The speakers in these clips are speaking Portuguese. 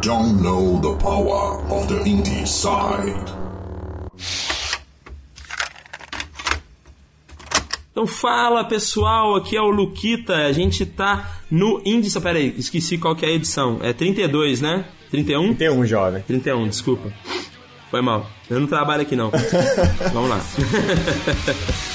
don't know the power of the indie side. Então fala pessoal, aqui é o Luquita, a gente tá no índice. Pera aí, esqueci qual que é a edição. É 32, né? 31? 31, jovem. 31, desculpa. Foi mal. Eu não trabalho aqui não. Vamos lá.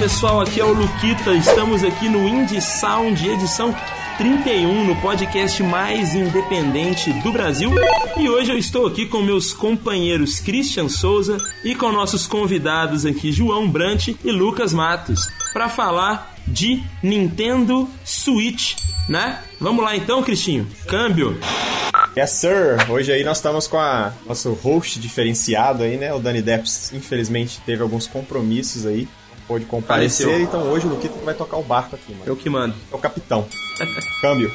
pessoal, aqui é o Luquita, estamos aqui no Indie Sound, edição 31, no podcast mais independente do Brasil. E hoje eu estou aqui com meus companheiros Christian Souza e com nossos convidados aqui, João Brant e Lucas Matos, para falar de Nintendo Switch, né? Vamos lá então, Cristinho. Câmbio. Yes, sir. Hoje aí nós estamos com a nosso host diferenciado aí, né? O Dani Depps, infelizmente, teve alguns compromissos aí pôde comparecer, Pareceu. então hoje o Luquita vai tocar o barco aqui, mano. Eu que mando. É o capitão. Câmbio.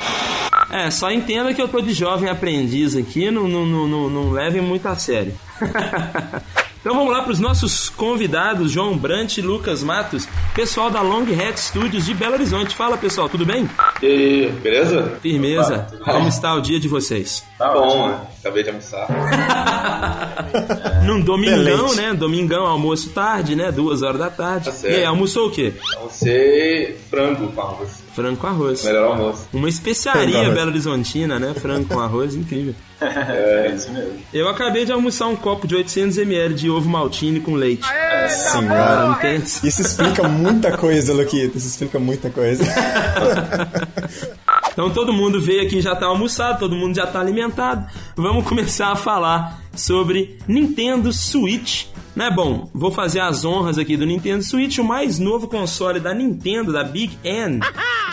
É, só entenda que eu tô de jovem aprendiz aqui, não, não, não, não, levem muito a sério. Então vamos lá para os nossos convidados, João Brant e Lucas Matos, pessoal da Long Hat Studios de Belo Horizonte. Fala pessoal, tudo bem? E aí, beleza? Firmeza. Opa, Como está o dia de vocês? Tá bom, né? Acabei de almoçar. Num domingão, né? Domingão, almoço tarde, né? Duas horas da tarde. Tá e aí, almoçou o quê? Almocei frango com arroz. Frango com arroz. Melhor almoço. Uma especiaria Belo Horizontina, né? Frango com arroz, incrível. É, isso mesmo. Eu acabei de almoçar um copo de 800ml de ovo maltine com leite. É, Senhora, não tem... Isso explica muita coisa, Luquita. Isso explica muita coisa. Então todo mundo veio aqui já tá almoçado, todo mundo já tá alimentado. Vamos começar a falar sobre Nintendo Switch. Né, bom, vou fazer as honras aqui do Nintendo Switch, o mais novo console da Nintendo, da Big N,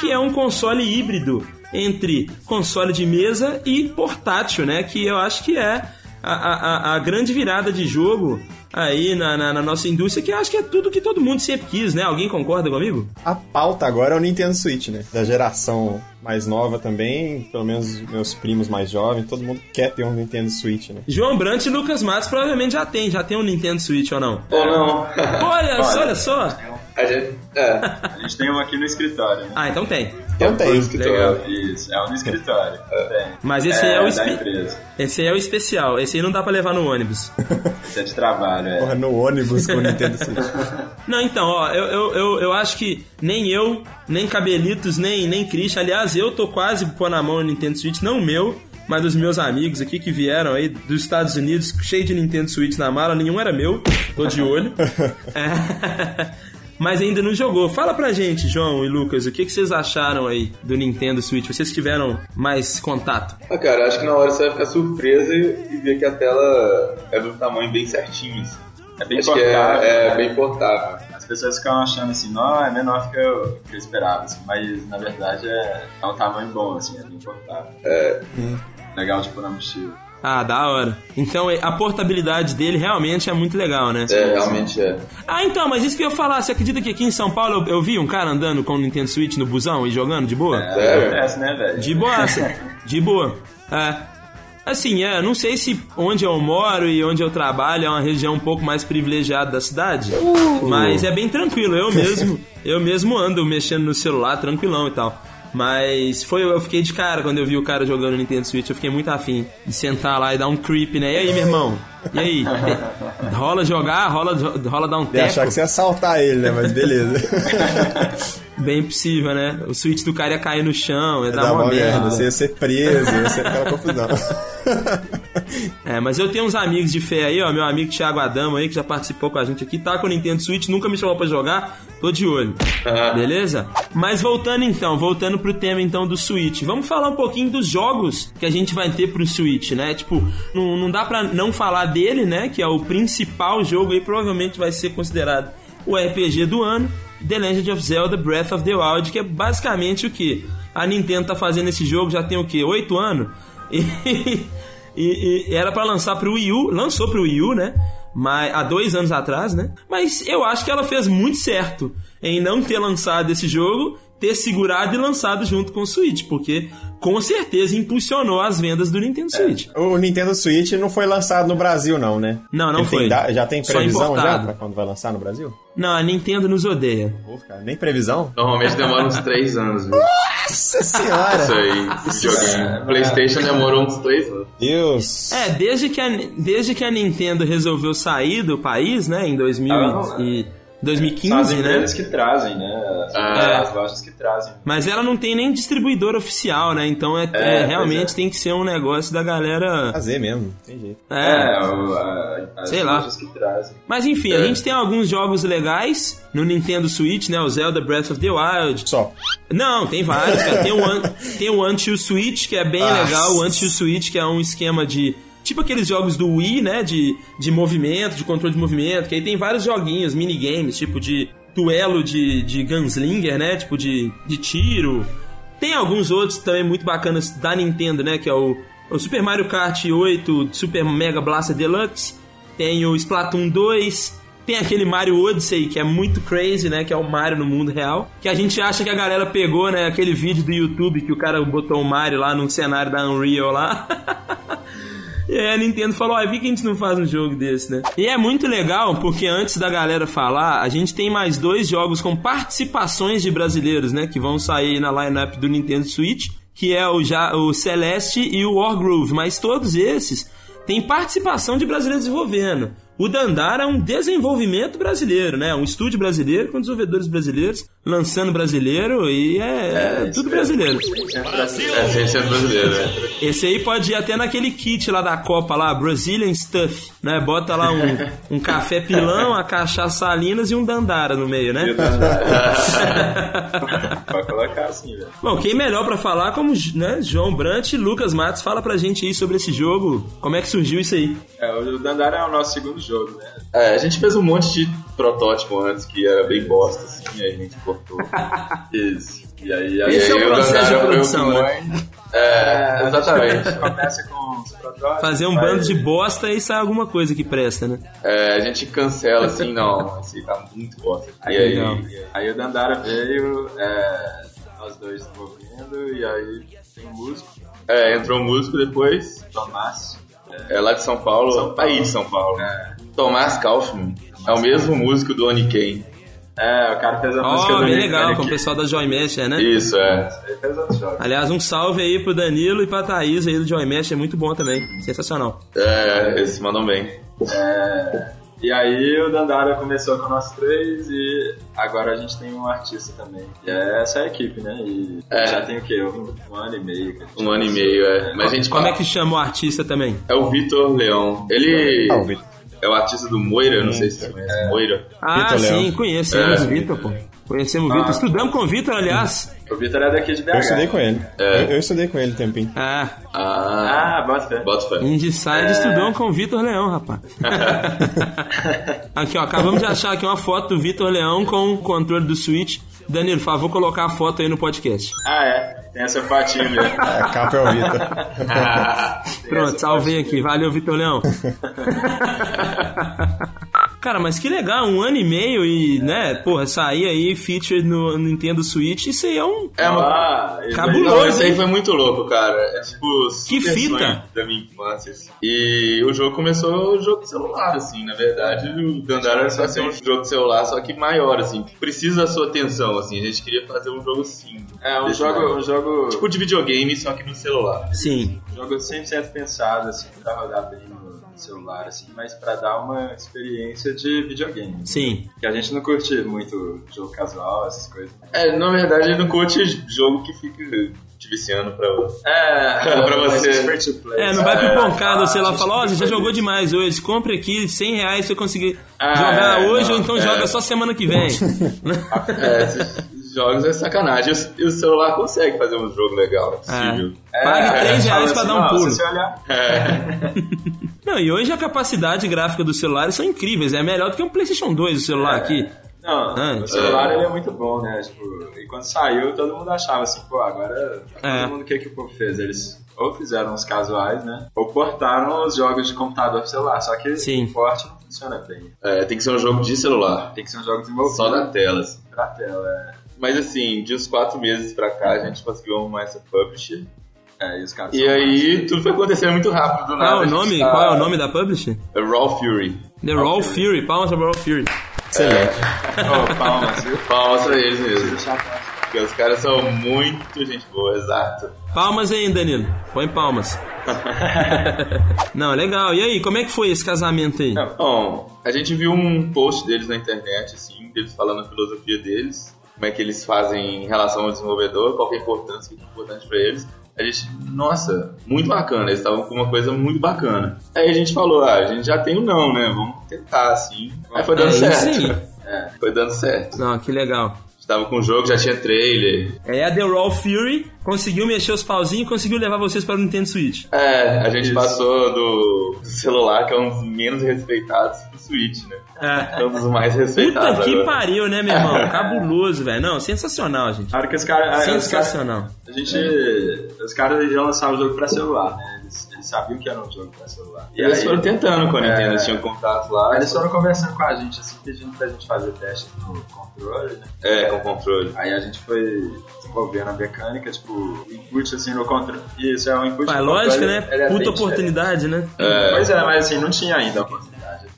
que é um console híbrido entre console de mesa e portátil, né? Que eu acho que é a, a, a grande virada de jogo aí na, na, na, nossa indústria, que acho que é tudo que todo mundo sempre quis, né? Alguém concorda comigo? A pauta agora é o Nintendo Switch, né? Da geração mais nova também, pelo menos meus primos mais jovens, todo mundo quer ter um Nintendo Switch, né? João Brant e Lucas Matos provavelmente já tem, já tem um Nintendo Switch ou não? Ou não. Olha, olha só. A gente, é. a gente tem um aqui no escritório. Né? Ah, então tem. Então tem. Legal. Isso, é um no escritório. É. Mas esse é, é o espe... Esse é o especial. Esse aí não dá pra levar no ônibus. Esse é de trabalho, é. Porra, no ônibus com o Nintendo Switch. Não, então, ó, eu, eu, eu, eu, acho que nem eu, nem Cabelitos, nem, nem Christian. Aliás, eu tô quase pôr na mão o Nintendo Switch, não o meu mas dos meus amigos aqui que vieram aí dos Estados Unidos, cheio de Nintendo Switch na mala, nenhum era meu, tô de olho. é mas ainda não jogou. Fala pra gente, João e Lucas, o que, que vocês acharam aí do Nintendo Switch? Vocês tiveram mais contato? Ah, cara, acho que na hora você vai ficar surpresa e ver que a tela é do tamanho bem certinho. Assim. É bem acho portável. É, é, bem portável. As pessoas ficam achando assim, não, é menor que eu, que eu esperava, assim, mas na verdade é, é um tamanho bom, assim, é bem portável. É. Legal de pôr na mochila. Ah, da hora. Então a portabilidade dele realmente é muito legal, né? É, realmente é. Ah, então, mas isso que eu ia falar, você acredita que aqui em São Paulo eu, eu vi um cara andando com o Nintendo Switch no busão e jogando de boa? É, acontece, né, velho? De boa, de boa. É. Assim, é, não sei se onde eu moro e onde eu trabalho é uma região um pouco mais privilegiada da cidade, uh. mas é bem tranquilo. Eu mesmo, eu mesmo ando mexendo no celular tranquilão e tal. Mas foi, eu fiquei de cara quando eu vi o cara jogando Nintendo Switch. Eu fiquei muito afim de sentar lá e dar um creep, né? E aí, meu irmão? E aí? rola jogar? Rola, rola dar um tempo? achar que você ia assaltar ele, né? Mas beleza. Bem possível, né? O Switch do cara ia cair no chão, ia, ia dar uma, uma merda. merda. Você ia ser preso, ia ser aquela confusão. é, mas eu tenho uns amigos de fé aí, ó. Meu amigo Thiago Adamo aí, que já participou com a gente aqui, tá com o Nintendo Switch, nunca me chamou pra jogar, tô de olho. Beleza? Mas voltando então, voltando pro tema então do Switch. Vamos falar um pouquinho dos jogos que a gente vai ter pro Switch, né? Tipo, não, não dá pra não falar dele, né? Que é o principal jogo aí, provavelmente vai ser considerado o RPG do ano. The Legend of Zelda Breath of the Wild, que é basicamente o que? A Nintendo tá fazendo esse jogo já tem o que? Oito anos? E, e, e era para lançar pro Wii U, lançou pro Wii U, né? Mas, há dois anos atrás, né? Mas eu acho que ela fez muito certo em não ter lançado esse jogo ter segurado e lançado junto com o Switch, porque com certeza impulsionou as vendas do Nintendo Switch. O Nintendo Switch não foi lançado no Brasil, não, né? Não, não Ele foi. tem já tem previsão já pra quando vai lançar no Brasil? Não, a Nintendo nos odeia. Pô, cara, nem previsão? Normalmente demora uns 3 anos, viu? Nossa senhora! Isso aí, esse joguinho. PlayStation demorou uns 3 anos. Deus! É, desde que, a, desde que a Nintendo resolveu sair do país, né, em 2000 Ah, e São as 2015, né? empresas que trazem, né? As, Ah. as lojas que trazem. Mas ela não tem nem distribuidor oficial, né? Então é, É, é, realmente é. tem que ser um negócio da galera. Fazer mesmo, tem jeito. É. o- a- as Sei lá. que trazem. Mas enfim, a É. gente tem alguns jogos legais no Nintendo Switch, né? O Zelda Breath of the Wild. Só. Não, tem vários, cara. Tem o, One- tem o Until Switch, que é bem Ah, legal. O. Until Switch, que é um esquema de. Tipo aqueles jogos do Wii, né? De, de movimento, de controle de movimento. Que aí tem vários joguinhos, minigames, tipo de duelo de, de gunslinger, né? Tipo de, de tiro. Tem alguns outros também muito bacanas da Nintendo, né? Que é o, o Super Mario Kart 8 Super Mega Blaster Deluxe. Tem o Splatoon 2. Tem aquele Mario Odyssey, que é muito crazy, né? Que é o Mario no mundo real. Que a gente acha que a galera pegou, né? Aquele vídeo do YouTube que o cara botou o Mario lá num cenário da Unreal lá. E aí a Nintendo falou, ó, por que a gente não faz um jogo desse, né? E é muito legal, porque antes da galera falar, a gente tem mais dois jogos com participações de brasileiros, né? Que vão sair na lineup do Nintendo Switch, que é o, já, o Celeste e o Wargroove. Mas todos esses têm participação de brasileiros desenvolvendo. O Dandara é um desenvolvimento brasileiro, né? Um estúdio brasileiro com desenvolvedores brasileiros, lançando brasileiro e é, é tudo brasileiro. É, sem ser brasileiro, né? Esse aí pode ir até naquele kit lá da Copa lá, Brazilian Stuff, né? Bota lá um, um café pilão, a cachaça salinas e um dandara no meio, né? Colocar assim, velho. Bom, quem melhor pra falar como né, João Brant e Lucas Matos fala pra gente aí sobre esse jogo, como é que surgiu isso aí? É, o Dandara é o nosso segundo jogo, né? É, a gente fez um monte de protótipo antes que era bem bosta, assim, aí a gente cortou. Isso. E aí, Esse é o processo de produção, né? É, exatamente. Começa com os protótipos. Fazer um bando de bosta e sai alguma coisa que presta, né? É, a gente cancela assim, não, esse tá muito bosta. E Aí, aí, legal. aí o Dandara veio, é, nós dois desenvolvendo, e aí tem um músico, é, entrou um músico depois, Tomás. é lá de São Paulo, São Paulo. aí de São Paulo. É, Tomás Kaufman, é o mesmo músico do Oniken. é, o cara fez a música Ó, do bem legal, com o pessoal da Joy Mesh, né? Isso, é. Ele fez. Aliás, um salve aí pro Danilo e pra Thaís aí do Joy Mesh, é muito bom também. Sensacional. É, eles mandam bem. É, e aí o Dandara começou com nós três e agora a gente tem um artista também. E é essa a equipe, né? E É. já tem o quê? Um, um ano e meio. Um ano e meio, é. Mas a gente Como é que chama o artista também? É o Vitor Leão. Ele Ah, o Vitor. É o artista do Moira, não sei se você conhece. Moira. Ah, Vitor Leão. sim, conhecemos É. o Vitor, pô. Conhecemos o Vitor. Ah. Estudamos com o Vitor, aliás. O Vitor é daqui de BH. Eu estudei com ele. É. Eu, eu estudei com ele um tempinho. Ah, Ah, Ah, bota fé. bota fé. Indiside estudou com o Vitor Leão, rapaz. aqui, ó, acabamos de achar aqui uma foto do Vitor Leão com o controle do Switch. Danilo, por favor, colocar a foto aí no podcast. Ah, é. Tem essa fotinha mesmo. A capa é o Vitor. Pronto, salvei aqui. Valeu, Vitor Leão. Cara, mas que legal, um ano e meio e, né, porra, sair aí featured no Nintendo Switch, isso aí é um. É uma... Ah, isso aí. Cabuloso. Não, esse aí foi muito louco, cara. É tipo Que fita. da minha infância. assim. E o jogo começou o jogo de celular, assim. Na verdade, o Dandara era só ser um jogo de celular, só que maior, assim. Precisa da sua atenção, assim. A gente queria fazer um jogo sim. É, um jogo, um jogo, Tipo de videogame, só que no celular. Sim. um jogo 100% pensado, assim, pra rodar bem celular, assim, mas pra dar uma experiência de videogame. Sim. Que a gente não curte muito jogo casual, essas coisas. É, na verdade, ele não curte jogo que fica te viciando pra... É, Pra você. É, não vai no celular e Ah, falar, ó, a você gente já jogou isso. demais hoje, compre aqui 100 reais se eu conseguir Ah, jogar é, hoje não, ou então é. joga só semana que vem. É, esses jogos é sacanagem. E o- celular consegue fazer um jogo legal, é possível. É, Pague é, 3 fala reais pra assim, dar um pulo. Se você olhar, Não, e hoje a capacidade gráfica dos celulares são incríveis, é melhor do que um PlayStation 2 o celular aqui. Não, Ah, o celular ele é muito bom, né? Tipo, e quando saiu, todo mundo achava assim, pô, agora É. todo mundo o que, que o povo fez? Eles ou fizeram os casuais, né? Ou portaram os jogos de computador pro celular. Só que Sim. o porte não funciona bem. É, tem que ser um jogo de celular. Tem que ser um jogo desenvolvido Só na tela. assim. pra tela. é. Mas assim, de uns quatro meses pra cá, a gente conseguiu arrumar essa publisher. É, e os caras E aí, tudo foi acontecendo muito rápido do Qual nada. é o nome? tá- Qual é o nome da publisher? É Raw Fury. The Raw Fury. Palmas pra Raw Fury. Excelente. Oh, palmas, viu? Palmas pra eles mesmo. Porque os caras são muito gente boa, exato. Palmas aí, Danilo. Põe palmas. Não, legal. E aí, como é que foi esse casamento aí? Bom, a gente viu um post deles na internet, assim, deles falando a filosofia deles, como é que eles fazem em relação ao desenvolvedor, qual que é a importância, o que é importante pra eles. A gente, nossa, muito bacana, eles estavam com uma coisa muito bacana. Aí a gente falou, ah, a gente já tem o não, né? Vamos tentar, assim. Aí foi É dando isso certo. aí. Foi dando certo. Não, que legal. Tava com o jogo, já tinha trailer. É a The Raw Fury conseguiu mexer os pauzinhos e conseguiu levar vocês para o Nintendo Switch. É, a gente passou do, celular, que é um dos menos respeitados, Switch, né? É. É um dos mais respeitados. Puta que agora. pariu, né, meu irmão? Cabuloso, velho. Não, sensacional, gente. Hora que os caras. Sensacional. A gente. Os caras iam lançar o jogo pra celular, né? Eles, eles sabiam que era um jogo pra celular. E eles aí- foram tentando com a Nintendo, É. eles tinham contato lá. Eles foram conversando com a gente, assim, pedindo pra gente fazer teste no controle, né? É, com controle. Aí a gente foi desenvolvendo a mecânica, tipo, o input assim no controle. Isso, é um input no lógico, controle, né? é Puta diferente. oportunidade, né? É. Pois é, mas assim, não tinha ainda a oportunidade.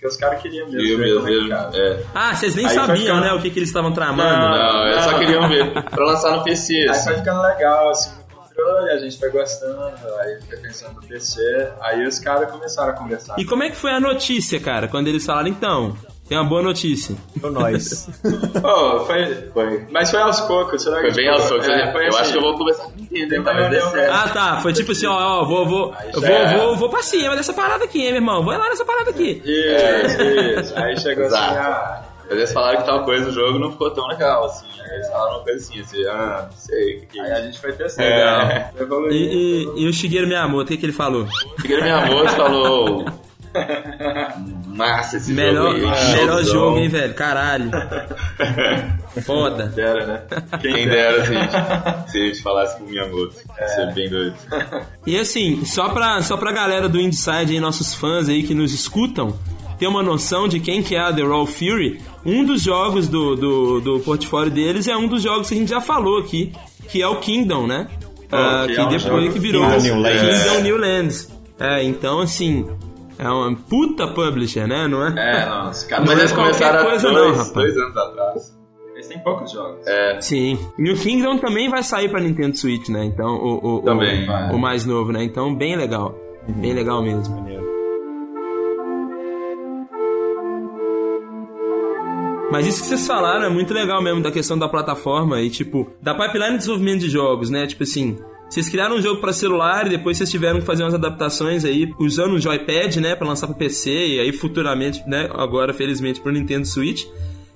Porque os caras queriam mesmo. E o ver mesmo, é. É. Ah, vocês nem Aí sabiam, ficando- né, o que, que eles estavam tramando. Não, né? Não, eles só queriam ver. Pra lançar no PC, Aí assim. foi ficando legal, assim, no controle, a gente foi gostando, aí foi pensando no PC, aí os caras começaram a conversar. E como é que foi a notícia, cara, quando eles falaram, então, tem uma boa notícia. Então nós. Pô, foi, Foi. Mas foi aos poucos, será Foi que bem tipo, aos poucos. é, foi eu assim, acho que eu vou começar a entender, Não, não, certo. Ah, tá, foi tipo assim, ó, ó, vou, vou, eu vou, é. vou, vou pra cima dessa parada aqui, hein, meu irmão, vou lá nessa parada aqui. Isso, isso. Aí chegou assim, Exato. ah, Mas eles falaram que tal coisa do jogo não ficou tão legal, assim. Aí Eles falaram uma coisa assim, assim, ah, não sei, o que que aí é a isso? gente foi testando. É. Evoluindo. E, e, e o Shigeru Miyamoto, o que, que ele falou? Minha moça e falou... Massa esse Melhor, jogo aí. melhor showzão." jogo, hein, velho, caralho. Foda. Dera, né? Quem dera se a gente, se a gente falasse com o Miyamoto. Ia ser bem doido. E assim, só pra, só pra galera do Inside aí, nossos fãs aí que nos escutam, ter uma noção de quem que é a The Raw Fury, um dos jogos do, do, do portfólio deles é um dos jogos que a gente já falou aqui, que é o Kingdom, né? Ah, que que é depois que virou Kingdom New Lands. Kingdom New Lands. É, então assim, é uma puta publisher, né? Não é? É, nossa, cara. Mas Não é eles começaram há coisa dois, não, rapaz. dois anos atrás. Eles têm poucos jogos. É, Sim. E o Kingdom também vai sair pra Nintendo Switch, né? Então, o, o, Também, o, o mais novo, né? Então, bem legal. Bem legal mesmo. Mas isso que vocês falaram é muito legal mesmo, da questão da plataforma e, tipo, da pipeline de desenvolvimento de jogos, né? Tipo assim, vocês criaram um jogo pra celular e depois vocês tiveram que fazer umas adaptações aí, usando o joypad, né, pra lançar pro PC e aí futuramente, né, agora felizmente pro Nintendo Switch.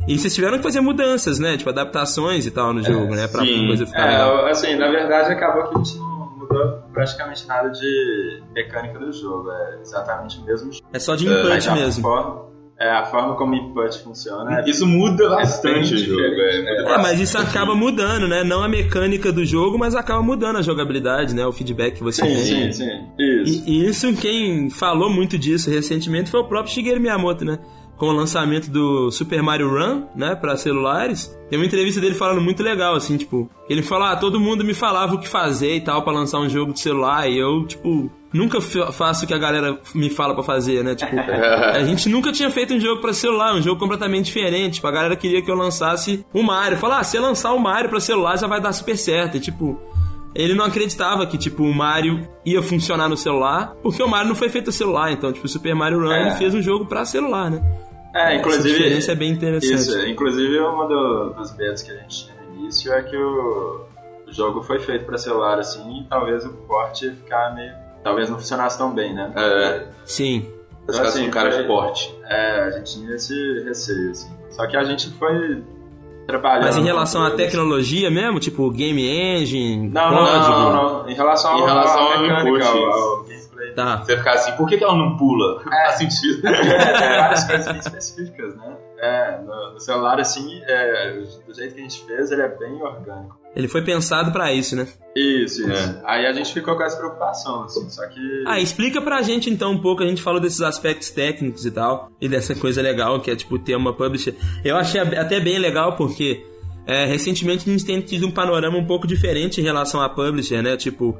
E vocês tiveram que fazer mudanças, né? Tipo, adaptações e tal no jogo, né? Pra sim. coisa ficar É, legal. assim, na verdade acabou que a gente não mudou praticamente nada de mecânica do jogo. É exatamente o mesmo jogo. É só de É, input a mesmo. forma, é, a forma como o input funciona é Isso muda bastante o jogo, é, muda É, mas isso acaba mudando, né? Não a mecânica do jogo, mas acaba mudando a jogabilidade, né? O feedback que você Sim, tem. sim, sim. Isso. E, e isso, quem falou muito disso recentemente foi o próprio Shigeru Miyamoto, né? Com o lançamento do Super Mario Run, né, pra celulares. Tem uma entrevista dele falando muito legal, assim, tipo... Ele fala, ah, todo mundo me falava o que fazer e tal pra lançar um jogo de celular. E eu, tipo, nunca fa- faço o que a galera me fala pra fazer, né? Tipo, a gente nunca tinha feito um jogo pra celular, um jogo completamente diferente. Tipo, a galera queria que eu lançasse o Mario. Falar, ah, se eu lançar o Mario pra celular já vai dar super certo. E, tipo... Ele não acreditava que, tipo, o Mario ia funcionar no celular, porque o Mario não foi feito no celular. Então, tipo, o Super Mario Run É. fez um jogo pra celular, né? É, inclusive. Essa diferença é bem interessante. Isso, inclusive uma do, dos medos que a gente tinha no início é que o, o jogo foi feito pra celular assim e talvez o porte ia ficar meio. Talvez não funcionasse tão bem, né? É, Sim. caras Assim, um cara foi- de porte. É, a gente tinha esse receio, assim. Só que a gente foi trabalhando. Mas em relação à tecnologia mesmo, tipo game engine, Não, não, código. não, não, não. Em relação ao, Em relação à ao mecânica, input, ao, ao gameplay. Tá. Você ficar assim, por que, que ela não pula? Não faz sentido. É, tem várias coisas bem específicas, né? É, no, no celular, assim, é, do jeito que a gente fez, ele é bem orgânico. Ele foi pensado pra isso, né? Isso, isso. É. Aí a gente ficou com essa preocupação, assim, só que... Ah, explica pra gente então um pouco, a gente falou desses aspectos técnicos e tal, e dessa coisa legal que é tipo ter uma publisher. Eu achei até bem legal porque é, recentemente a gente tem tido um panorama um pouco diferente em relação à publisher, né? Tipo,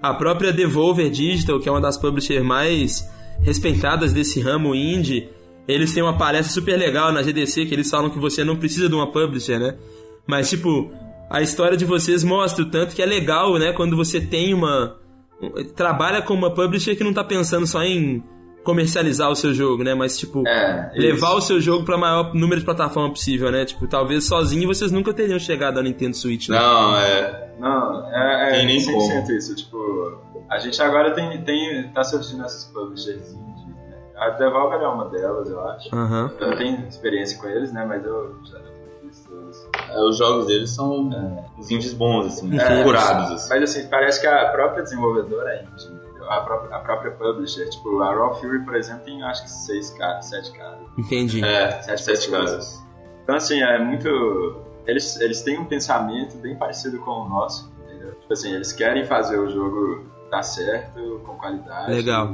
a própria Devolver Digital, que é uma das publishers mais respeitadas desse ramo indie, eles têm uma palestra super legal na GDC que eles falam que você não precisa de uma publisher, né? Mas, tipo, a história de vocês mostra o tanto que é legal, né? Quando você tem uma. Trabalha com uma publisher que não tá pensando só em comercializar o seu jogo, né? Mas, tipo, É, levar isso. o seu jogo para maior número de plataformas possível, né? Tipo, talvez sozinho vocês nunca teriam chegado ao Nintendo Switch, né? Não, é. Não, é, é Tem nem 100% isso. Tipo, a gente agora tem, tem, tá surgindo essas publishers indies, né? A Devolver é uma delas, eu acho. Aham. Eu não tenho experiência com eles, né? Mas eu já Os jogos deles são os indies bons, assim, É. curados. Assim. Mas assim, parece que a própria desenvolvedora é indie, entendeu? A própria, a própria publisher. Tipo, a Raw Fury, por exemplo, tem acho que seis caras, sete caras. Entendi. É, Sete sete. Então, assim, é muito. Eles, eles têm um pensamento bem parecido com o nosso, entendeu? Tipo assim, eles querem fazer o jogo dar certo, com qualidade. Legal.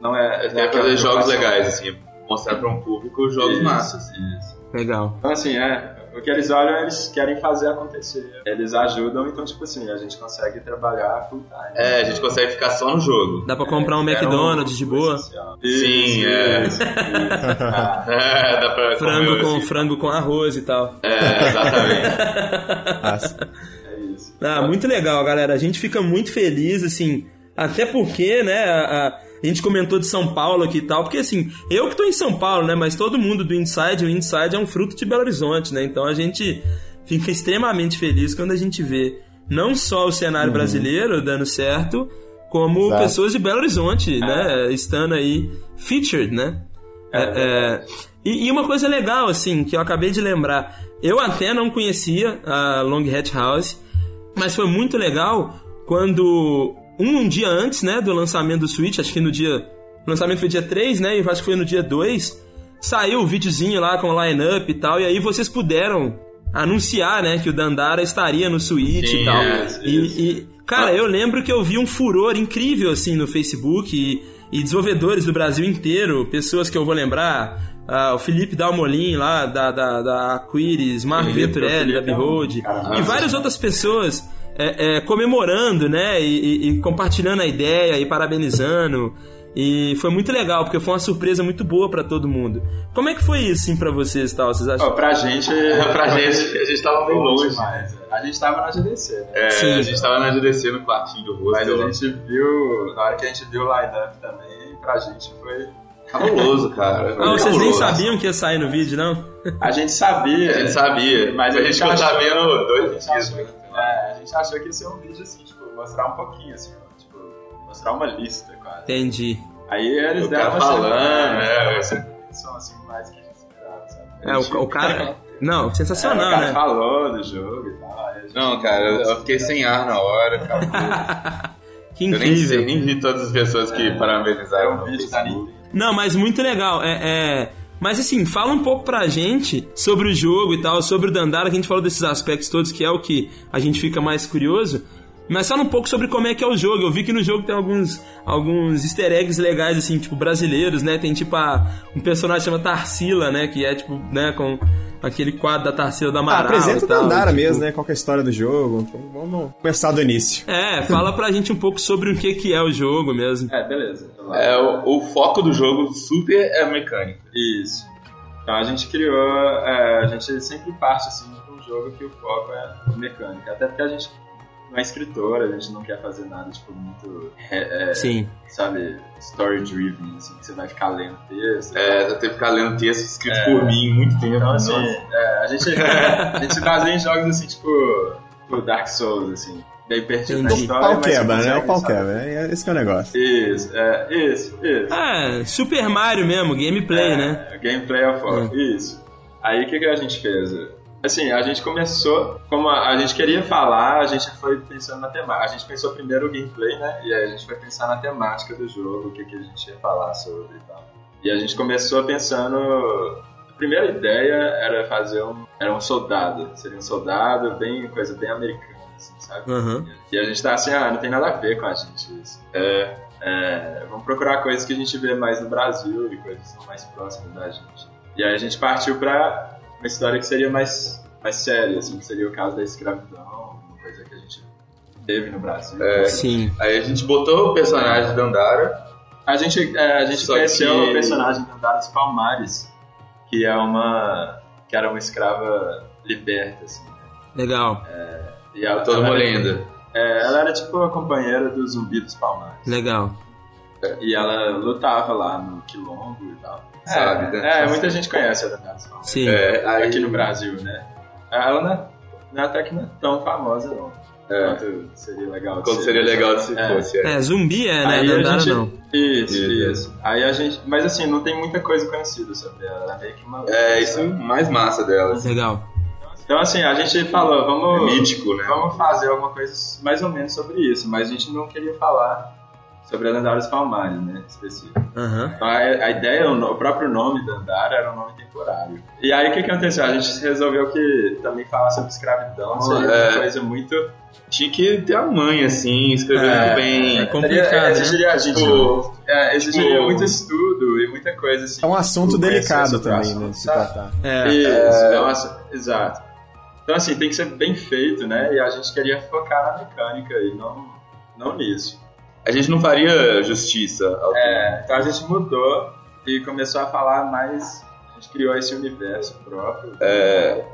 Não é. É, não é fazer jogos legais, assim, mostrar pra um público jogos Isso, massas. Isso. Legal. Então, assim, é. O que eles olham, eles querem fazer acontecer. Eles ajudam, então, tipo assim, a gente consegue trabalhar full time. É, a gente consegue ficar só no jogo. Dá pra comprar um Era McDonald's de boa? essencial. Sim, é. isso, isso. Ah, É, dá pra Frango comer, com assim. frango com arroz e tal. É, exatamente. Nossa. é isso. Ah, muito legal, galera. A gente fica muito feliz, assim, até porque, né, a, a- a gente comentou de São Paulo aqui e tal, porque assim, eu que tô em São Paulo, né, mas todo mundo do Inside, o Inside é um fruto de Belo Horizonte, né, então a gente fica extremamente feliz quando a gente vê não só o cenário brasileiro dando certo, como Exato. pessoas de Belo Horizonte, né, estando aí featured, né. É, é, e, e uma coisa legal, assim, que eu acabei de lembrar, eu até não conhecia a Long Hat House, mas foi muito legal quando um, um dia antes, né, do lançamento do Switch, acho que no dia. O lançamento foi dia 3, né? E acho que foi no dia 2. Saiu o videozinho lá com o line-up e tal. E aí vocês puderam anunciar, né, que o Dandara estaria no Switch Sim, e tal. é, e, e, cara, eu lembro que eu vi um furor incrível assim no Facebook e, e desenvolvedores do Brasil inteiro, pessoas que eu vou lembrar. ah, o Felipe Dalmolin lá da, da, da Aquiris, Marco Venturelli da é Behold e várias outras pessoas é, é, comemorando, né? E, e- e compartilhando a ideia e parabenizando. E foi muito legal, porque foi uma surpresa muito boa pra todo mundo. Como é que foi isso, assim, pra vocês tal? Vocês acham? Ó, pra gente. pra gente, a gente tava bem longe. demais. A gente tava na GDC, né? É, Sim. a gente tava na GDC no quartinho do rosto. Mas a gente viu, na hora que a gente viu o line-up também, pra gente foi. Cabuloso, cara. Ah, vocês nem Cabuloso. sabiam que ia sair no vídeo, não? A gente sabia. A gente sabia, Mas mas a a gente a dois gente dias. É, a gente achou que ia ser um vídeo assim, tipo, mostrar um pouquinho, assim, tipo, mostrar uma lista quase. Entendi. Aí eles O deram cara uma falando, é, essa atenção assim mais que a gente esperava, sabe? É, o, o cara. Não, É, sensacional, o cara né? falou do jogo e tal. gente- Não, cara, eu, eu fiquei sem ar na hora. Que Eu nem incrível. vi todas as pessoas que É parabenizaram. um no vídeo da Facebook. Nintendo. Não, mas muito legal. É, é- Mas assim, fala um pouco pra gente sobre o jogo e tal, sobre o Dandara, que a gente falou desses aspectos todos, que é o que a gente fica mais curioso. Mas fala um pouco sobre como é que é o jogo. Eu vi que no jogo tem alguns, alguns easter eggs legais, assim, tipo, brasileiros, né? Tem tipo a, um personagem que chama Tarsila, né? Que é tipo, né, com aquele quadro da Tarsila da Ah, Amaral. apresenta e o Dandara tipo- mesmo, né? Qual que é a história do jogo. Então, vamos começar do início. É, fala pra gente um pouco sobre o que, que é o jogo mesmo. É, beleza. Lá. É, o, o foco do jogo super é mecânico. Isso. Então a gente criou, é, a gente sempre parte assim de um jogo que o foco é mecânica, até porque a gente não é escritor, a gente não quer fazer nada tipo muito, é, é, Sim. sabe, story driven, assim, que você vai ficar lendo texto. É, eu tenho que ficar lendo texto escrito por mim muito tempo. Então assim, é, a gente a gente se baseia em jogos assim tipo, tipo Dark Souls assim, bem perdido na história, Pau mas você quebra, né? O pau quebra. É, esse que é o negócio. Isso, é, isso, isso. É, Super Mario mesmo, gameplay, É, né? Gameplay of War, isso. Aí o que, que a gente fez? Assim, a gente começou, como a, a gente queria falar, a gente foi pensando na temática. A gente pensou primeiro o gameplay, né? E aí a gente foi pensar na temática do jogo, o que, que a gente ia falar sobre e tal. E a gente começou pensando. A primeira ideia era fazer um. Era um soldado. Seria um soldado, bem coisa bem americana, assim, sabe? Aham. E a gente tá assim, ah, não tem nada a ver com a gente isso. É, é, vamos procurar coisas que a gente vê mais no Brasil e coisas que são mais próximas da gente. E aí a gente partiu pra uma história que seria mais, mais séria, assim, que seria o caso da escravidão, uma coisa que a gente teve no Brasil. É. Sim. Aí a gente botou o personagem da Andara. A gente, é, a gente Só conheceu que- o personagem de Andares Palmares, que é uma que era uma escrava liberta, assim. né? Legal, E ela, Toda ela uma lenda. É, ela era tipo a companheira do Zumbi dos Palmares. legal. E ela lutava lá no Quilombo e tal. Sabe, é, né? É, muita gente conhece a Palmares. Sim. É, aí, Aqui no Brasil, né? Ela não é, não é até que não é tão famosa, não. É. Quanto seria legal ser. seria legal se É. fosse. É. É, zumbi é, né? Aí a Dandara gente- não. Isso, Isso. isso. Aí a gente. Mas assim, não tem muita coisa conhecida sobre ela. Ela é meio que uma. É, isso é mais massa dela. Legal. Então assim, a gente falou, É vamos. mítico, né? Vamos fazer alguma coisa mais ou menos sobre isso, mas a gente não queria falar sobre a Dandaras Palmares, né? Específico. Aham. Então a, a ideia, o, próprio nome Dandara era um nome temporário. E aí o que, que aconteceu? A gente resolveu que também falar sobre escravidão seria É. uma coisa muito. Tinha que ter a mãe, assim, escrever É, muito bem. é complicado, é, né? exigiria, tipo, é, exigiria Tipo- muito estudo e muita coisa assim. É um assunto delicado também, assunto, né? de Se tratar. É. Isso, nossa, exato. Então, assim, tem que ser bem feito, né? E a gente queria focar na mecânica e não, não nisso. A gente não faria justiça ao É, então a gente mudou e começou a falar mais. A gente criou esse universo próprio, É.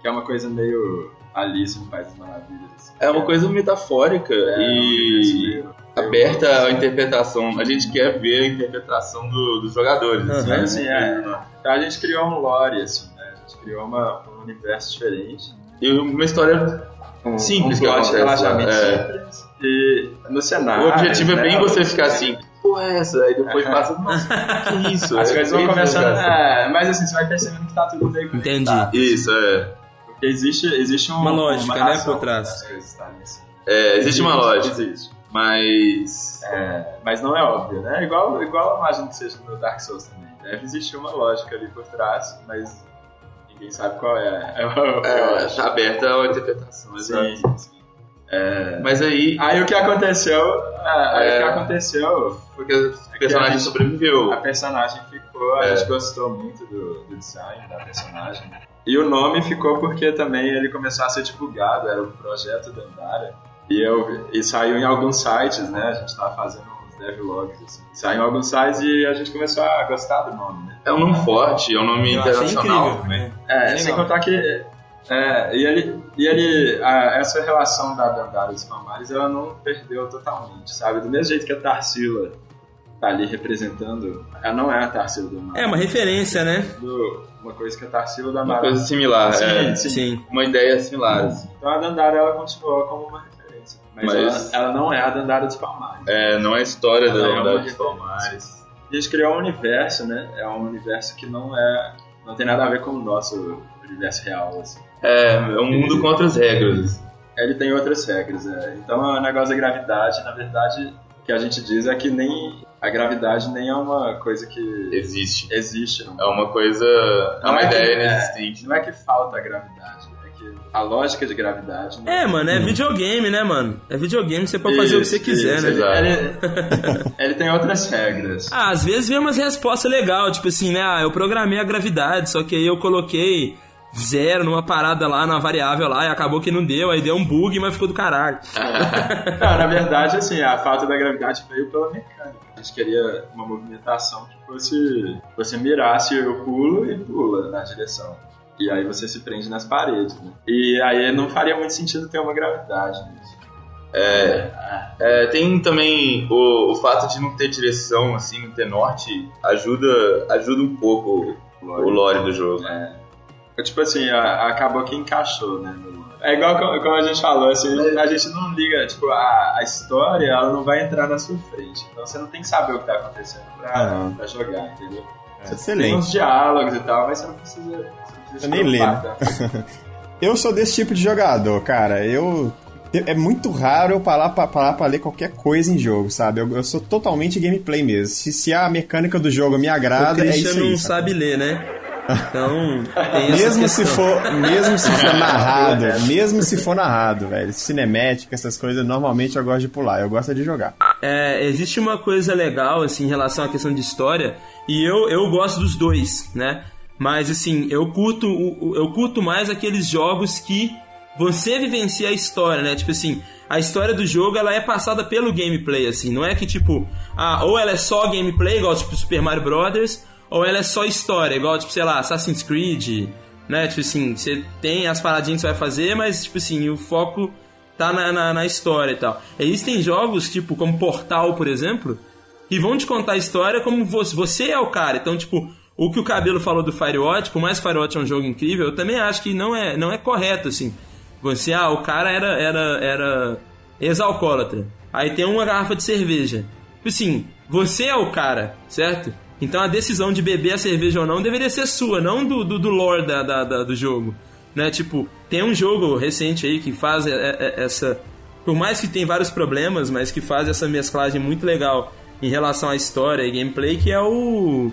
que é uma coisa meio Alice no País das Maravilhas. assim. É uma coisa metafórica É, um e meio- aberta à interpretação. A gente quer ver a interpretação do- dos jogadores. Aham. né? Assim, é. Então a gente criou um lore, assim, né? A gente criou uma, um universo diferente. E uma história Um, Simples um que relativamente lá, é. simples. E no cenário. O objetivo é né, bem você ficar assim, porra é essa? Aí depois É. passa, nossa, que isso? As É coisas vão bem começando. É, mas assim, você vai percebendo que tá tudo meio Entendi. conectado. Isso, é. Porque existe, existe um, Uma lógica, né, razão por trás. das coisas estarem assim. É, existe uma lógica, Existe. mas É, mas não é óbvio, né? Igual, igual eu imagino que seja no Dark Souls também. Deve existir uma lógica ali por trás, mas ninguém sabe qual é. É é, acho. tá aberta à interpretação. exato. Sim, sim. É, Mas aí, Aí o que aconteceu. é, aí É. o que aconteceu. porque o personagem a gente- sobreviveu. A personagem ficou, a É. gente gostou muito do, do design da personagem. E o nome ficou porque também ele começou a ser divulgado, era o projeto da Andara. E, eu, e saiu em alguns sites, né? A gente tava fazendo uns devlogs, assim. Saiu em alguns sites e a gente começou a gostar do nome, né? É um nome forte, é um nome Eu achei internacional incrível. também. né? É, Legal. sem contar que. É, e ele, e ele a- essa relação da Dandara e dos Palmares, ela não perdeu totalmente, sabe? Do mesmo jeito que a Tarsila tá ali representando, ela não é a Tarsila do Mar. É uma referência, né? do- uma coisa que a Tarsila da Uma Mar. coisa similar, Sim, é, sim. Sim. uma ideia similar. Então a Dandara ela continuou como uma referência, mas, Mas- Ela, ela não é a Dandara dos Palmares. É, não é a história da é uma Unidade dos. Palmares. A gente criou um universo, né? É um universo que não é, não tem nada a ver com o nosso universo real, assim. É, é um mundo com outras regras. ele tem outras regras. É. Então o negócio da gravidade, na verdade, o que a gente diz é que nem a gravidade nem é uma coisa que Existe. existe. Não, É uma coisa. É Não uma é que- ideia é, inexistente. não é que falta a gravidade, é que a lógica de gravidade. não- É, mano, é videogame, né, mano? É videogame, você pode fazer o que você Isso, quiser, isso, né? Ele, Exato. ele- ele tem outras regras. Ah, às vezes vem umas respostas legais, tipo assim, né? Ah, eu programei a gravidade, só que aí eu coloquei zero numa parada lá, numa variável lá, e acabou que não deu, aí deu um bug, mas ficou do caralho. Não, na verdade, assim, a falta da gravidade veio pela mecânica. A gente queria uma movimentação que fosse. Você mirasse o pulo e pula na direção. E aí você se prende nas paredes, né? E aí não faria muito sentido ter uma gravidade nisso. É, tem também o, o fato de não ter direção, assim, não ter norte, ajuda, ajuda um pouco o lore do jogo. É, tipo assim, a- acabou que encaixou, né? É igual co- como a gente falou, assim, a gente não liga, tipo, a, a história ela não vai entrar na sua frente. Então você não tem que saber o que tá acontecendo pra, Aham. pra jogar, entendeu? É Tem excelente. uns diálogos e tal, mas você não precisa. Você Eu nem lê, tá? Eu sou desse tipo de jogador, cara. Eu. É muito raro eu parar pra, parar pra ler qualquer coisa em jogo, sabe? Eu, eu sou totalmente gameplay mesmo. Se, se a mecânica do jogo me O agrada, é isso aí. não sabe? sabe ler, né? Então, tem essa Mesmo se, for, mesmo se for narrado, mesmo se for narrado, velho. Cinemática, essas coisas, normalmente eu gosto de pular. Eu gosto de jogar. É, existe uma coisa legal, assim, em relação à questão de história, e eu, eu gosto dos dois, né? Mas assim, eu curto, eu curto mais aqueles jogos que você vivencia a história, né? Tipo assim, a história do jogo ela é passada pelo gameplay, assim. Não é que tipo, ah, ou ela é só gameplay, igual tipo Super Mario Brothers, ou ela é só história, igual tipo, sei lá, Assassin's Creed, né? Tipo assim, você tem as paradinhas que você vai fazer, mas tipo assim, o foco tá na, na, na história e tal. Existem jogos, tipo, como Portal, por exemplo, que vão te contar a história como você, você é o cara. Então, tipo, o que o Cabelo falou do Firewatch, por mais que Firewatch é um jogo incrível, eu também acho que não é, não é correto, assim. Você, ah, o cara era, era, era ex-alcoólatra. Aí tem uma garrafa de cerveja. Assim, você é o cara, certo? Então a decisão de beber a cerveja ou não deveria ser sua, não do, do, do lore da, da, da, do jogo. Né? Tipo, tem um jogo recente aí que faz essa. Por mais que tem vários problemas, mas que faz essa mesclagem muito legal em relação à história e gameplay, que é o.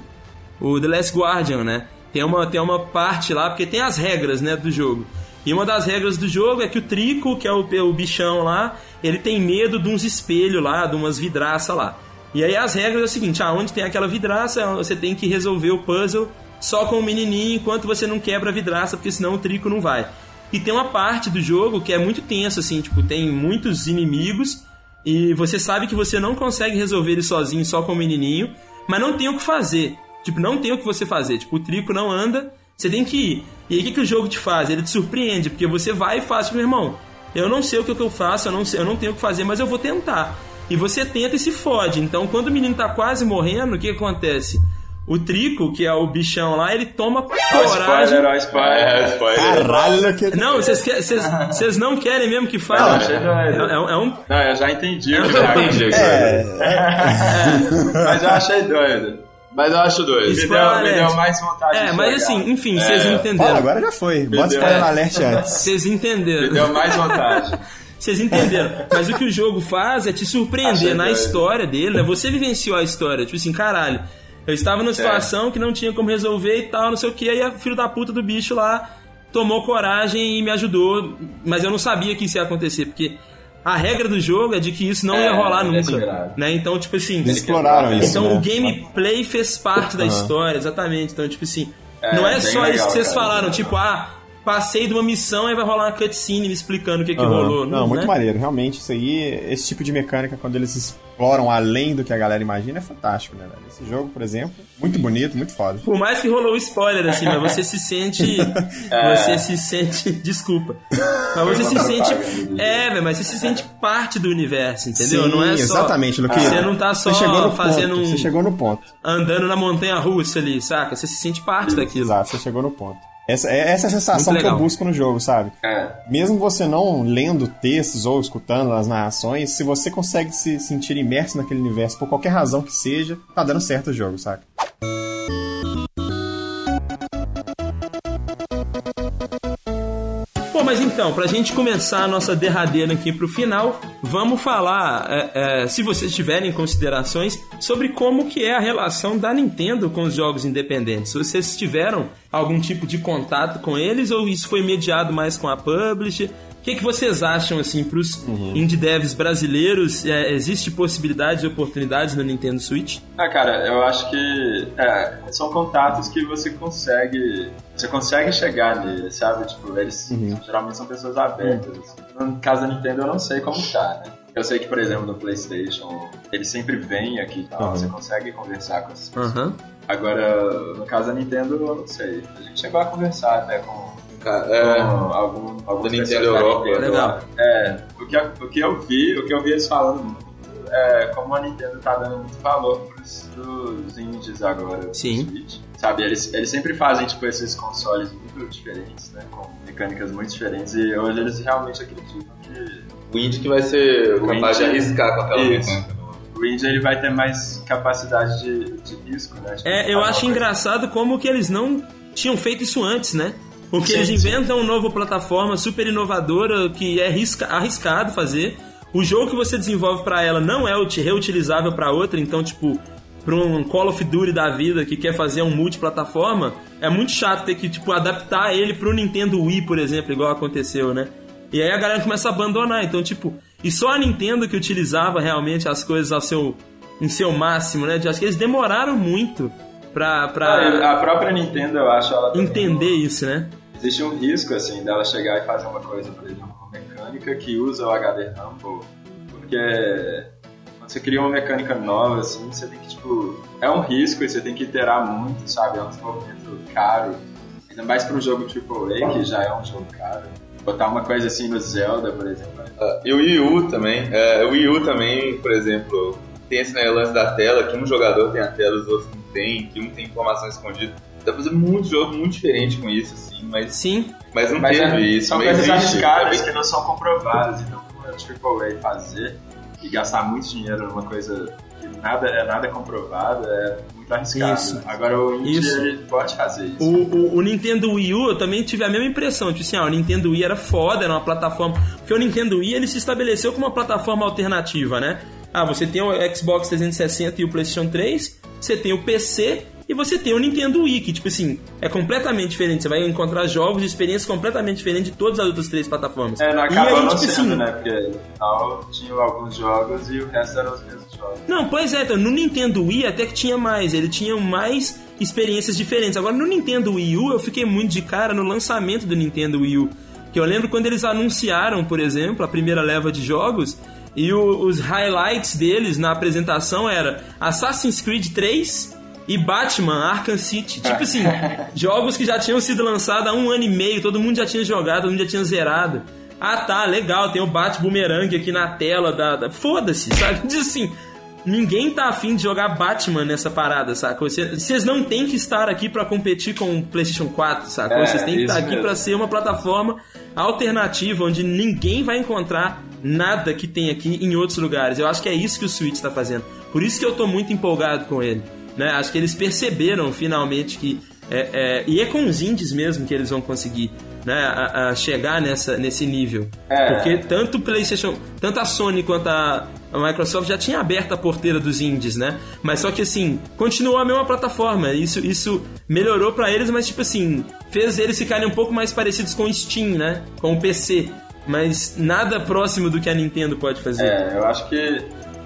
O The Last Guardian, né? Tem uma, tem uma parte lá, porque tem as regras né, do jogo. E uma das regras do jogo é que o Trico, que é o, o bichão lá, ele tem medo de uns espelhos lá, de umas vidraças lá. E aí as regras é o seguinte, ah, onde tem aquela vidraça, você tem que resolver o puzzle só com o menininho enquanto você não quebra a vidraça, porque senão o Trico não vai. E tem uma parte do jogo que é muito tenso, assim, tipo, tem muitos inimigos e você sabe que você não consegue resolver ele sozinho só com o menininho, mas não tem o que fazer. Tipo, não tem o que você fazer. Tipo, o Trico não anda você tem que ir. E aí o que, que o jogo te faz? Ele te surpreende, porque você vai e faz, meu irmão, eu não sei o que eu faço, eu não, sei, eu não tenho o que fazer, mas eu vou tentar. E você tenta e se fode. Então, quando o menino tá quase morrendo, o que, que acontece? O Trico, que é o bichão lá, ele toma coragem. Spoiler, spoiler, é, spoiler. Caralho, que... Não, vocês não querem mesmo que fale? Não, achei doido. É, é, é um... Não, eu já entendi o Eu que tá entendi. É, Mas eu achei doido. Mas eu acho doido. Me deu, me deu mais vontade É, de mas jogar. assim, enfim, vocês Fala, entenderam. agora já foi. Bota Entendeu? spoiler no alert antes. Vocês Me entenderam. deu mais vontade. Vocês entenderam. Mas o que o jogo faz é te surpreender Achei na doido. história dele, né? Você vivenciou a história. Tipo assim, caralho, eu estava numa situação que não tinha como resolver e tal, não sei o que, aí a filho da puta do bicho lá tomou coragem e me ajudou, mas eu não sabia que isso ia acontecer, porque a regra do jogo é de que isso não É, ia rolar é nunca. Né? Então, tipo assim. Eles exploraram isso. Então né? o gameplay fez parte da Aham. história, exatamente. Então, tipo assim, É, não é só legal, isso que vocês cara. falaram, tipo, ah, passei de uma missão e vai rolar uma cutscene me explicando o que, que Aham. rolou. Não, muito né? maneiro. Realmente, isso aí, esse tipo de mecânica, quando eles exploram além do que a galera imagina, é fantástico, né, velho? Esse jogo, por exemplo, muito bonito, muito foda. Por mais que rolou o spoiler, assim, mas você se sente. É. Você se sente. Desculpa. Mas você se sente. É, velho, mas você se sente parte do universo, entendeu? Sim, não é só. exatamente, Luquinha. Você não tá só fazendo ponto, um. Você chegou no ponto. andando na montanha russa ali, saca? Você se sente parte daquilo. Exato, você chegou no ponto. Essa, é essa é a sensação que eu busco no jogo, sabe? É. Mesmo você não lendo textos ou escutando as narrações, se você consegue se sentir imerso naquele universo por qualquer razão que seja, tá dando certo o jogo, saca? Então, pra gente começar a nossa derradeira aqui pro final, vamos falar, é, é, se vocês tiverem considerações, sobre como que é a relação da Nintendo com os jogos independentes. Se vocês tiveram algum tipo de contato com eles ou isso foi mediado mais com a Publisher? O que, que vocês acham, assim, pros indie devs brasileiros? É, existe possibilidades e oportunidades no Nintendo Switch? Ah, cara, eu acho que é, são contatos que você consegue. Você consegue chegar neles, sabe? Tipo, eles geralmente são pessoas abertas. No caso da Nintendo, eu não sei como tá, né? Eu sei que, por exemplo, no PlayStation, eles sempre vêm aqui e tal, Uhum. você consegue conversar com essas pessoas. Aham. Agora, no caso da Nintendo, eu não sei. A gente chegou a conversar até com é, algum, algumas Da Nintendo Europa. Nintendo Legal. É, o que, eu- o que eu vi, o que eu vi eles falando muito é como a Nintendo tá dando muito valor pros, pros indies agora. Sim. Switch. Sabe, eles, eles sempre fazem, tipo, esses consoles muito diferentes, né? Com mecânicas muito diferentes. E hoje eles realmente acreditam que o indie que vai ser O capaz de indie- arriscar com aquela mecânica. o indie ele vai ter mais capacidade de, de risco, né? Tipo, É, eu acho coisa- engraçado como que eles não tinham feito isso antes, né? Porque eles inventam uma nova plataforma super inovadora que é risca- arriscado fazer. O jogo que você desenvolve pra ela não é uti- reutilizável pra outra, então, tipo, pra um Call of Duty da vida que quer fazer um multiplataforma, é muito chato ter que, tipo, adaptar ele pro Nintendo Wii, por exemplo, igual aconteceu, né? E aí a galera começa a abandonar. Então, tipo, e só a Nintendo que utilizava realmente as coisas ao seu, em seu máximo, né? Acho que eles demoraram muito pra, pra Ah, A própria Nintendo, eu acho, entender isso, né? Existe um risco, assim, dela chegar e fazer uma coisa, por exemplo, uma mecânica que usa o HD RAM, porque quando você cria uma mecânica nova, assim, você tem que, tipo, é um risco e você tem que iterar muito, sabe? É um desenvolvimento caro. Ainda mais para um jogo AAA, que já é um jogo caro. Botar uma coisa assim no Zelda, por exemplo. Ah, E o Wii U também. É, o Wii U também, por exemplo, tem esse lance da tela, que um jogador tem a tela, os outros não tem, que um tem informação escondida. Dá pra fazer muito jogo muito diferente com isso, assim, mas, Sim. mas não Mas teve é- isso. são coisas arriscadas que não são comprovadas. Então, como é o AAA fazer e gastar muito dinheiro numa coisa que nada é nada comprovado é muito arriscado. Isso. Agora o Indie Isso. pode fazer isso. O, o, o Nintendo Wii U, eu também tive a mesma impressão. Tipo assim, ah, o Nintendo Wii era foda, era uma plataforma. Porque o Nintendo Wii ele se estabeleceu como uma plataforma alternativa, né? Ah, você tem o Xbox 360 e o PlayStation 3, você tem o PC e você tem o Nintendo Wii, que, tipo assim, é completamente diferente. Você vai encontrar jogos e experiências completamente diferentes de todas as outras três plataformas. É, não e acabou aí, não tipo sendo, assim, né? Porque no final tinham alguns jogos e o resto eram os mesmos jogos. Não, pois é, então, no Nintendo Wii até que tinha mais, ele tinha mais experiências diferentes. Agora no Nintendo Wii U eu fiquei muito de cara no lançamento do Nintendo Wii U. Que eu lembro quando eles anunciaram, por exemplo, a primeira leva de jogos, e o- os highlights deles na apresentação era Assassin's Creed 3 e Batman Arkham City. Tipo assim, jogos que já tinham sido lançados há um ano e meio, todo mundo já tinha jogado, todo mundo já tinha zerado. Ah tá, legal, tem o Bat Boomerang aqui na tela da. da... Foda-se, sabe? Diz assim. Ninguém tá afim de jogar Batman nessa parada, saca? Você- Vocês não têm que estar aqui pra competir com o PlayStation 4, saca? É, Vocês têm que estar aqui pra ser uma plataforma alternativa onde ninguém vai encontrar nada que tem aqui em outros lugares. Eu acho que é isso que o Switch tá fazendo. Por isso que eu tô muito empolgado com ele. Né? Acho que eles perceberam finalmente que. é- é- e é com os indies mesmo que eles vão conseguir né, a, a chegar nessa, nesse nível. É. Porque tanto o PlayStation, tanto a Sony quanto a, a Microsoft já tinha aberto a porteira dos indies, né? Mas só que assim, continuou a mesma plataforma. Isso, isso melhorou pra eles, mas tipo assim, fez eles ficarem um pouco mais parecidos com o Steam, né? Com o PC. Mas nada próximo do que a Nintendo pode fazer. É, eu acho que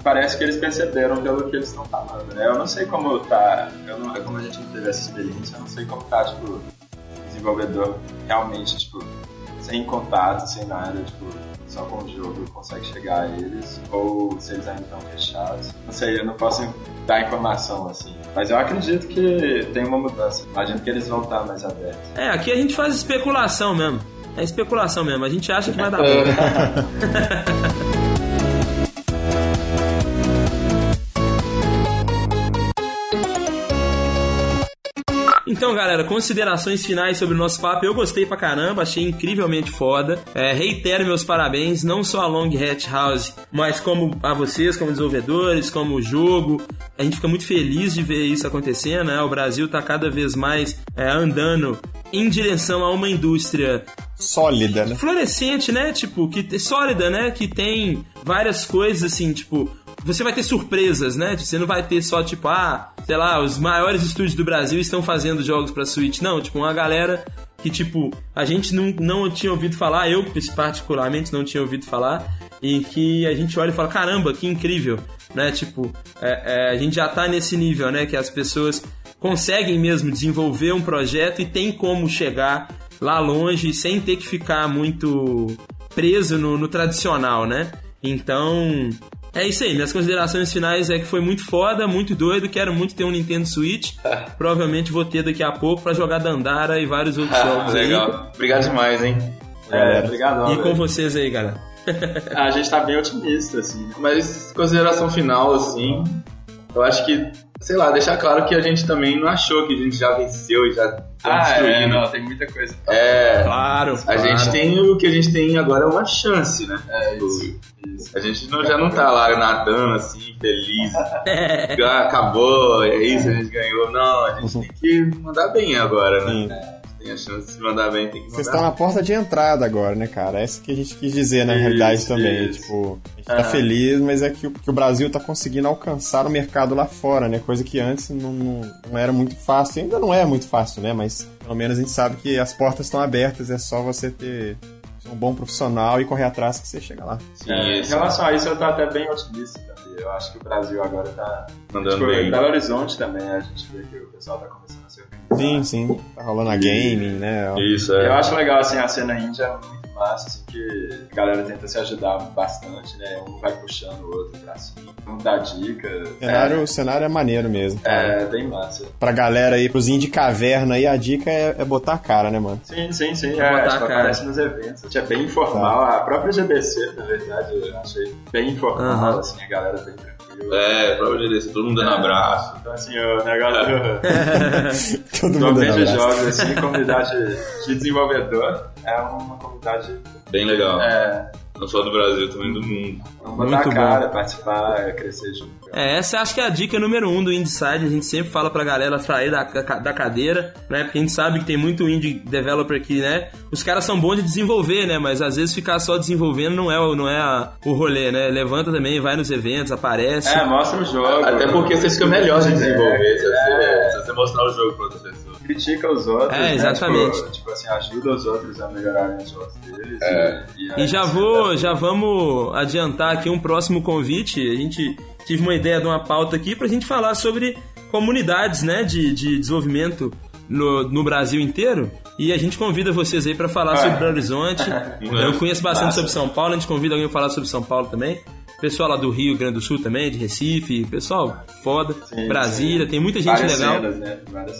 parece que eles perceberam pelo que eles estão falando, né? Eu não sei como tá, eu não, como a gente não teve essa experiência, eu não sei como tá, tipo, o desenvolvedor realmente, tipo, sem contato, sem nada, tipo, só com o jogo consegue chegar a eles, ou se eles ainda estão fechados. Não sei, eu não posso dar informação assim. Mas eu acredito que tem uma mudança. Imagino que eles vão estar mais abertos. É, aqui a gente faz especulação mesmo. É especulação mesmo. A gente acha que vai dar Então, galera, considerações finais sobre o nosso papo. Eu gostei pra caramba, achei incrivelmente foda. É, reitero meus parabéns, não só a Long Hat House, mas como a vocês, como desenvolvedores, como o jogo. A gente fica muito feliz de ver isso acontecendo, né? O Brasil tá cada vez mais é, andando em direção a uma indústria Sólida, né? florescente, né? Tipo, que sólida, né? Que tem várias coisas assim, tipo, você vai ter surpresas, né? Você não vai ter só tipo, ah, sei lá, os maiores estúdios do Brasil estão fazendo jogos pra Switch. Não, tipo, uma galera que tipo, a gente não, não tinha ouvido falar, eu particularmente não tinha ouvido falar, e que a gente olha e fala, caramba, que incrível, né? Tipo, é, é, a gente já tá nesse nível, né? Que as pessoas conseguem mesmo desenvolver um projeto e tem como chegar lá longe sem ter que ficar muito preso no, no tradicional, né? Então, é isso aí. Minhas considerações finais é que foi muito foda, muito doido. Quero muito ter um Nintendo Switch. Provavelmente vou ter daqui a pouco pra jogar Dandara e vários outros Ah, jogos aí. legal. Obrigado demais, hein? É, obrigado. E com vocês aí, galera. A gente tá bem otimista, assim. Mas consideração final, assim, eu acho que, sei lá, deixar claro que a gente também não achou que a gente já venceu e já tá destruindo. não, tem muita coisa. É, Claro. a gente tem o que a gente tem agora é uma chance, né? É, Tipo, isso, isso. A gente não, já não tá lá nadando assim, feliz. É. Ah, acabou, é isso, a gente ganhou. Não, a gente tem que mandar bem agora, né? Sim. Tem a chance de se mandar bem, tem que Vocês mandar estão na porta de entrada agora, né, cara? É isso que a gente quis dizer na Isso, realidade também. isso. Tipo, a gente tá Ah. feliz, mas é que, o- que o Brasil tá conseguindo alcançar o mercado lá fora, né? Coisa que antes não, não, não era muito fácil. Ainda não é muito fácil, né? Mas pelo menos a gente sabe que as portas estão abertas, é só você ter um bom profissional e correr atrás que você chega lá. Sim, é, em relação a isso, eu tô até bem otimista também. Eu acho que o Brasil agora tá. Mandando tipo, bem. Em Belo Horizonte também, a gente vê que o pessoal tá começando Sim, sim. Tá rolando a gaming, né? Isso, é. Eu acho legal, assim, a cena índia é muito massa, assim, que a galera tenta se ajudar bastante, né? Um vai puxando o outro pra cima, um dá dica. O cenário, é, o cenário é maneiro mesmo. Cara. É, bem massa. Pra galera aí, pros de caverna aí, a dica é, é, botar a cara, né, mano? Sim, sim, sim. É, botar tipo, a cara. aparece nos eventos. É bem informal. Tá. A própria GBC, na verdade, eu achei bem informal, uhum. assim, a galera bem é, prova de descer, todo mundo dando abraço. Então, assim, o negócio. todo mundo dando abraço. jogos, assim, comunidade de desenvolvedor é uma comunidade. Bem legal. É. Não só do Brasil, também do mundo. Vamos botar Muito a cara, bom. participar, crescer junto. É, essa acho que é a dica número um do Inside. A gente sempre fala pra galera sair da, da cadeira, né? Porque a gente sabe que tem muito indie developer aqui, né? Os caras são bons de desenvolver, né? Mas às vezes ficar só desenvolvendo não é, não é a, o rolê, né? Levanta também, vai nos eventos, aparece. É, mostra o jogo. Até porque você fica melhor de desenvolver é, se, é. se, você mostrar o jogo pra outra pessoa. Critica os outros. É, exatamente. Né? Tipo, tipo, assim, ajuda os outros a melhorarem os jogos deles. É. E, e, e já vou, já vamos adiantar aqui um próximo convite. A gente tive uma ideia de uma pauta aqui pra gente falar sobre comunidades, né, de, de desenvolvimento no, no Brasil inteiro. E a gente convida vocês aí para falar sobre Belo Horizonte. Eu conheço bastante sobre São Paulo, a gente convida alguém para falar sobre São Paulo também. Pessoal lá do Rio Grande do Sul também, de Recife, pessoal foda. Sim, Brasília, sim. tem muita gente Várias legal. Cenas, né?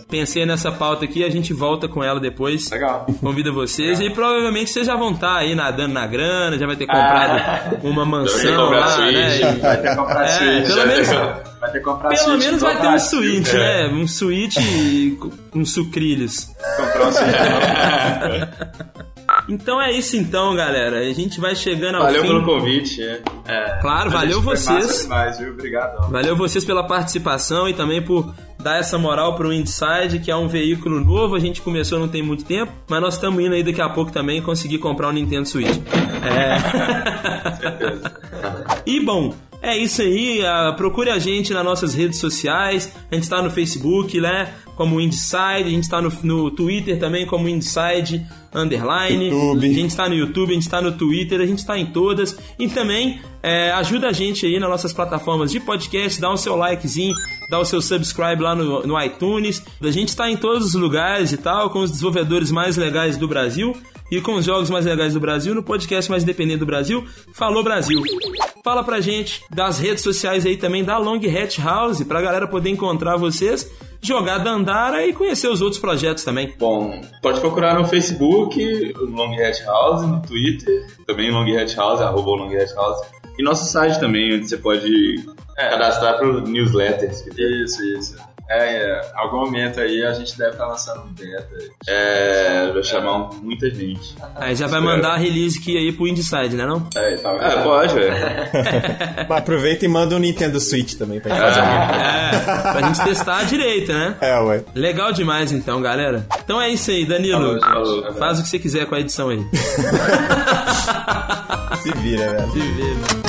Pensei nessa pauta aqui, a gente volta com ela depois. Legal. Convida vocês legal. e provavelmente vocês já vão estar aí nadando na grana, já vai ter comprado ah. uma mansão lá, né? Vai ter comprado é, pelo menos Vai ter que comprar Pelo menos vai ter um suíte, é. né? Um suíte com sucrilhos. Comprar um suíte. Então é isso então, galera. A gente vai chegando ao valeu fim. Valeu pelo convite. É. Claro, valeu vocês. Demais? Obrigado. Valeu vocês pela participação e também por dar essa moral pro Inside, que é um veículo novo. A gente começou não tem muito tempo, mas nós estamos indo aí daqui a pouco também conseguir comprar o um Nintendo Switch. É. e bom, é isso aí, uh, procure a gente nas nossas redes sociais. A gente está no Facebook, né? Como Inside, a gente está no, no Twitter também como Inside Underline. YouTube. A gente está no YouTube, a gente está no Twitter, a gente está em todas. E também é, ajuda a gente aí nas nossas plataformas de podcast, dá o seu likezinho, dá o seu subscribe lá no, no iTunes. A gente está em todos os lugares e tal, com os desenvolvedores mais legais do Brasil e com os jogos mais legais do Brasil no podcast mais independente do Brasil, Falou Brasil. Fala pra gente das redes sociais aí também da Long Hat House, pra galera poder encontrar vocês, jogar Dandara e conhecer os outros projetos também. Bom, pode procurar no Facebook, Long Hat House, no Twitter, também Long Hat House, arroba Long Hat House. E nosso site também, onde você pode é. cadastrar para newsletters. Isso, isso. É, é, algum momento aí a gente deve estar tá lançando um beta. É, vai chamar muita gente. Aí já vai mandar a release key aí pro Inside, né não? É, tá é pode, velho. aproveita e manda um Nintendo Switch também pra gente fazer é, pra gente testar direito, né? É, ué. Legal demais então, galera. Então é isso aí, Danilo. Falou, falou, faz o que você quiser com a edição aí. Se vira, velho. Se vira.